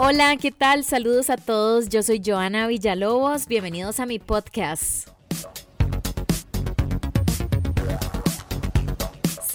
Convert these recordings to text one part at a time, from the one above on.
Hola, ¿qué tal? Saludos a todos. Yo soy Joana Villalobos. Bienvenidos a mi podcast.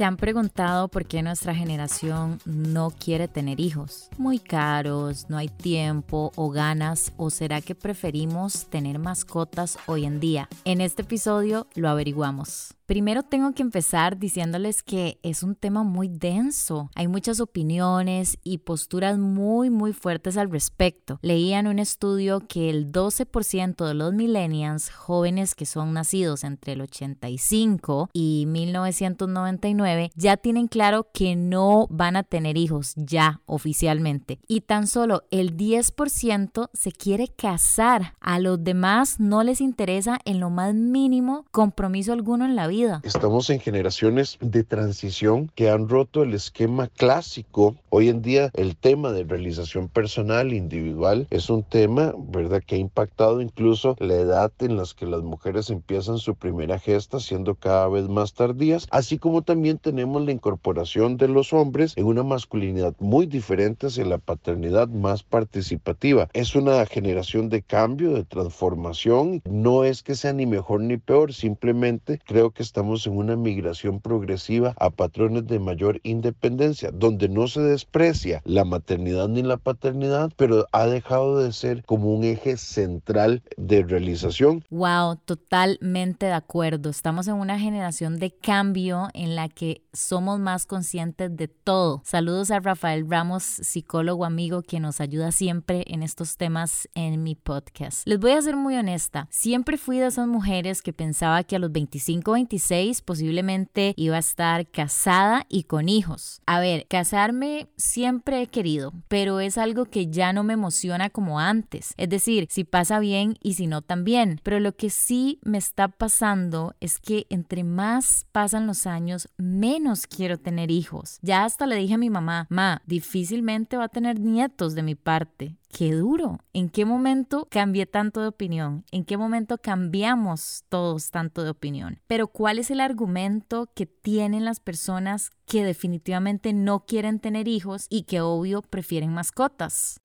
¿Se han preguntado por qué nuestra generación no quiere tener hijos? Muy caros, no hay tiempo o ganas, o será que preferimos tener mascotas hoy en día? En este episodio lo averiguamos. Primero tengo que empezar diciéndoles que es un tema muy denso. Hay muchas opiniones y posturas muy muy fuertes al respecto. Leía en un estudio que el 12% de los millennials jóvenes que son nacidos entre el 85 y 1999 ya tienen claro que no van a tener hijos ya oficialmente. Y tan solo el 10% se quiere casar. A los demás no les interesa en lo más mínimo compromiso alguno en la vida Estamos en generaciones de transición que han roto el esquema clásico. Hoy en día el tema de realización personal, individual, es un tema, ¿verdad?, que ha impactado incluso la edad en la que las mujeres empiezan su primera gesta, siendo cada vez más tardías, así como también tenemos la incorporación de los hombres en una masculinidad muy diferente hacia la paternidad más participativa. Es una generación de cambio, de transformación. No es que sea ni mejor ni peor, simplemente creo que estamos en una migración progresiva a patrones de mayor independencia, donde no se desprecia la maternidad ni la paternidad, pero ha dejado de ser como un eje central de realización. Wow, totalmente de acuerdo. Estamos en una generación de cambio en la que somos más conscientes de todo. Saludos a Rafael Ramos, psicólogo amigo que nos ayuda siempre en estos temas en mi podcast. Les voy a ser muy honesta, siempre fui de esas mujeres que pensaba que a los 25, 25 posiblemente iba a estar casada y con hijos. A ver, casarme siempre he querido, pero es algo que ya no me emociona como antes. Es decir, si pasa bien y si no también. Pero lo que sí me está pasando es que entre más pasan los años, menos quiero tener hijos. Ya hasta le dije a mi mamá, ma, difícilmente va a tener nietos de mi parte qué duro. ¿En qué momento cambié tanto de opinión? ¿En qué momento cambiamos todos tanto de opinión? Pero ¿cuál es el argumento que tienen las personas que definitivamente no quieren tener hijos y que obvio prefieren mascotas?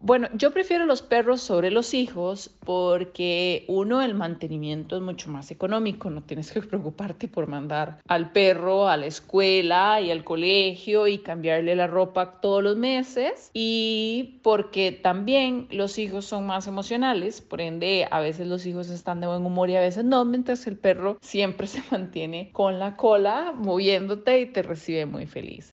Bueno, yo prefiero los perros sobre los hijos porque uno, el mantenimiento es mucho más económico, no tienes que preocuparte por mandar al perro a la escuela y al colegio y cambiarle la ropa todos los meses y porque también los hijos son más emocionales, por ende a veces los hijos están de buen humor y a veces no, mientras el perro siempre se mantiene con la cola moviéndote y te recibe muy feliz.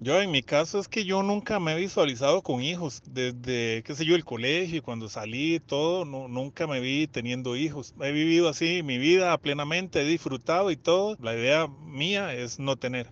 Yo en mi caso es que yo nunca me he visualizado con hijos, desde, qué sé yo, el colegio, cuando salí, todo, no, nunca me vi teniendo hijos. He vivido así mi vida plenamente, he disfrutado y todo. La idea mía es no tener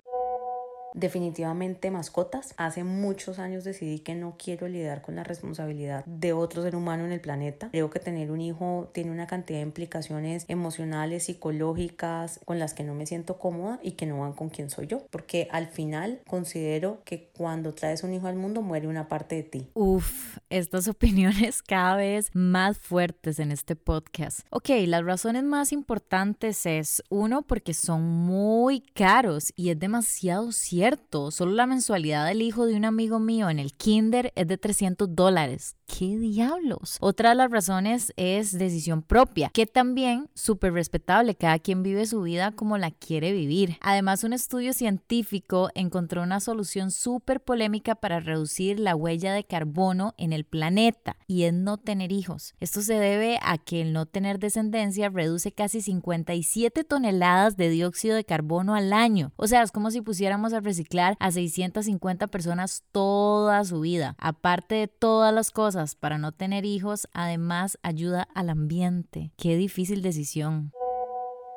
definitivamente mascotas. Hace muchos años decidí que no quiero lidiar con la responsabilidad de otro ser humano en el planeta. Creo que tener un hijo tiene una cantidad de implicaciones emocionales, psicológicas, con las que no me siento cómoda y que no van con quien soy yo. Porque al final considero que cuando traes un hijo al mundo muere una parte de ti. Uf, estas opiniones cada vez más fuertes en este podcast. Ok, las razones más importantes es uno porque son muy caros y es demasiado cierto Solo la mensualidad del hijo de un amigo mío en el kinder es de 300 dólares. ¿Qué diablos? Otra de las razones es decisión propia, que también súper respetable. Cada quien vive su vida como la quiere vivir. Además, un estudio científico encontró una solución súper polémica para reducir la huella de carbono en el planeta y es no tener hijos. Esto se debe a que el no tener descendencia reduce casi 57 toneladas de dióxido de carbono al año. O sea, es como si pusiéramos a reciclar a 650 personas toda su vida. Aparte de todas las cosas para no tener hijos, además ayuda al ambiente. Qué difícil decisión.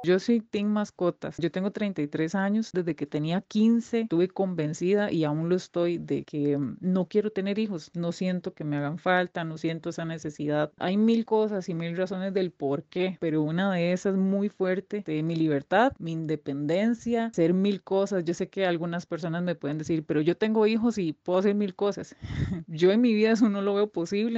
Yo soy Team Mascotas. Yo tengo 33 años. Desde que tenía 15 estuve convencida y aún lo estoy de que mm, no quiero tener hijos. No siento que me hagan falta, no siento esa necesidad. Hay mil cosas y mil razones del por qué, pero una de esas muy fuerte de mi libertad, mi independencia, ser mil cosas. Yo sé que algunas personas me pueden decir, pero yo tengo hijos y puedo hacer mil cosas. yo en mi vida eso no lo veo posible.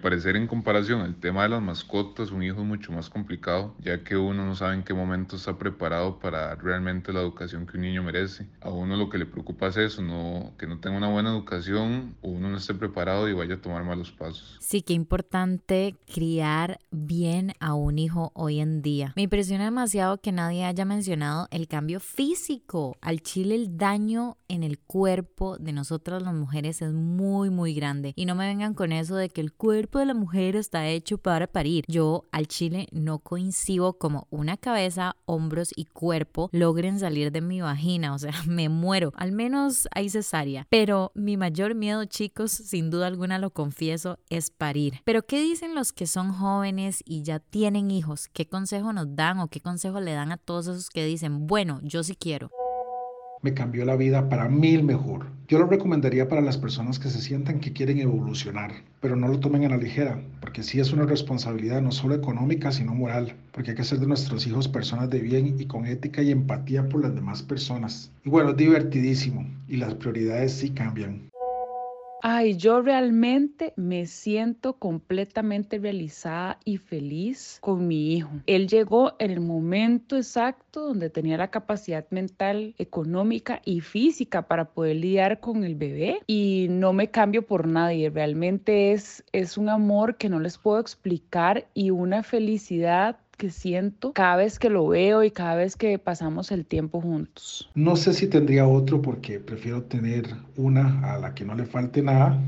Parecer en comparación el tema de las mascotas, un hijo es mucho más complicado, ya que uno no sabe en qué momento está preparado para dar realmente la educación que un niño merece. A uno lo que le preocupa es eso, no, que no tenga una buena educación o uno no esté preparado y vaya a tomar malos pasos. Sí, qué importante criar bien a un hijo hoy en día. Me impresiona demasiado que nadie haya mencionado el cambio físico. Al chile el daño en el cuerpo de nosotras las mujeres es muy, muy grande. Y no me vengan con eso de que el cuerpo de la mujer está hecho para parir. Yo al chile no coincido como una cabeza, hombros y cuerpo logren salir de mi vagina. O sea, me muero. Al menos hay cesárea. Pero mi mayor miedo, chicos, sin duda alguna lo confieso, es parir. Pero ¿qué dicen los que son jóvenes y ya tienen hijos? ¿Qué consejo nos dan o qué consejo le dan a todos esos que dicen, bueno, yo sí quiero? Me cambió la vida para mil mejor. Yo lo recomendaría para las personas que se sientan que quieren evolucionar, pero no lo tomen a la ligera, porque sí es una responsabilidad no solo económica, sino moral, porque hay que hacer de nuestros hijos personas de bien y con ética y empatía por las demás personas. Y bueno, es divertidísimo, y las prioridades sí cambian. Ay, yo realmente me siento completamente realizada y feliz con mi hijo. Él llegó en el momento exacto donde tenía la capacidad mental, económica y física para poder lidiar con el bebé y no me cambio por nadie. Realmente es, es un amor que no les puedo explicar y una felicidad que siento cada vez que lo veo y cada vez que pasamos el tiempo juntos. No sé si tendría otro porque prefiero tener una a la que no le falte nada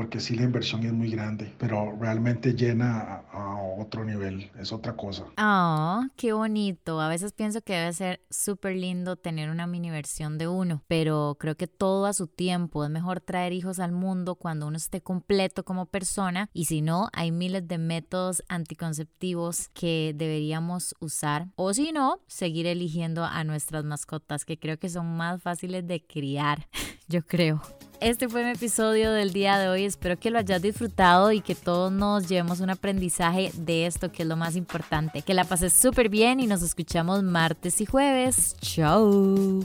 porque sí la inversión es muy grande, pero realmente llena a, otro nivel, es otra cosa. Ah, qué bonito. A veces pienso que debe ser súper lindo tener una mini versión de uno, pero creo que todo a su tiempo. Es mejor traer hijos al mundo cuando uno esté completo como persona y si no, hay miles de métodos anticonceptivos que deberíamos usar o si no, seguir eligiendo a nuestras mascotas que creo que son más fáciles de criar, yo creo. Este fue mi episodio del día de hoy. Espero que lo hayas disfrutado y que todos nos llevemos un aprendizaje de esto, que es lo más importante. Que la pases súper bien y nos escuchamos martes y jueves. Chao.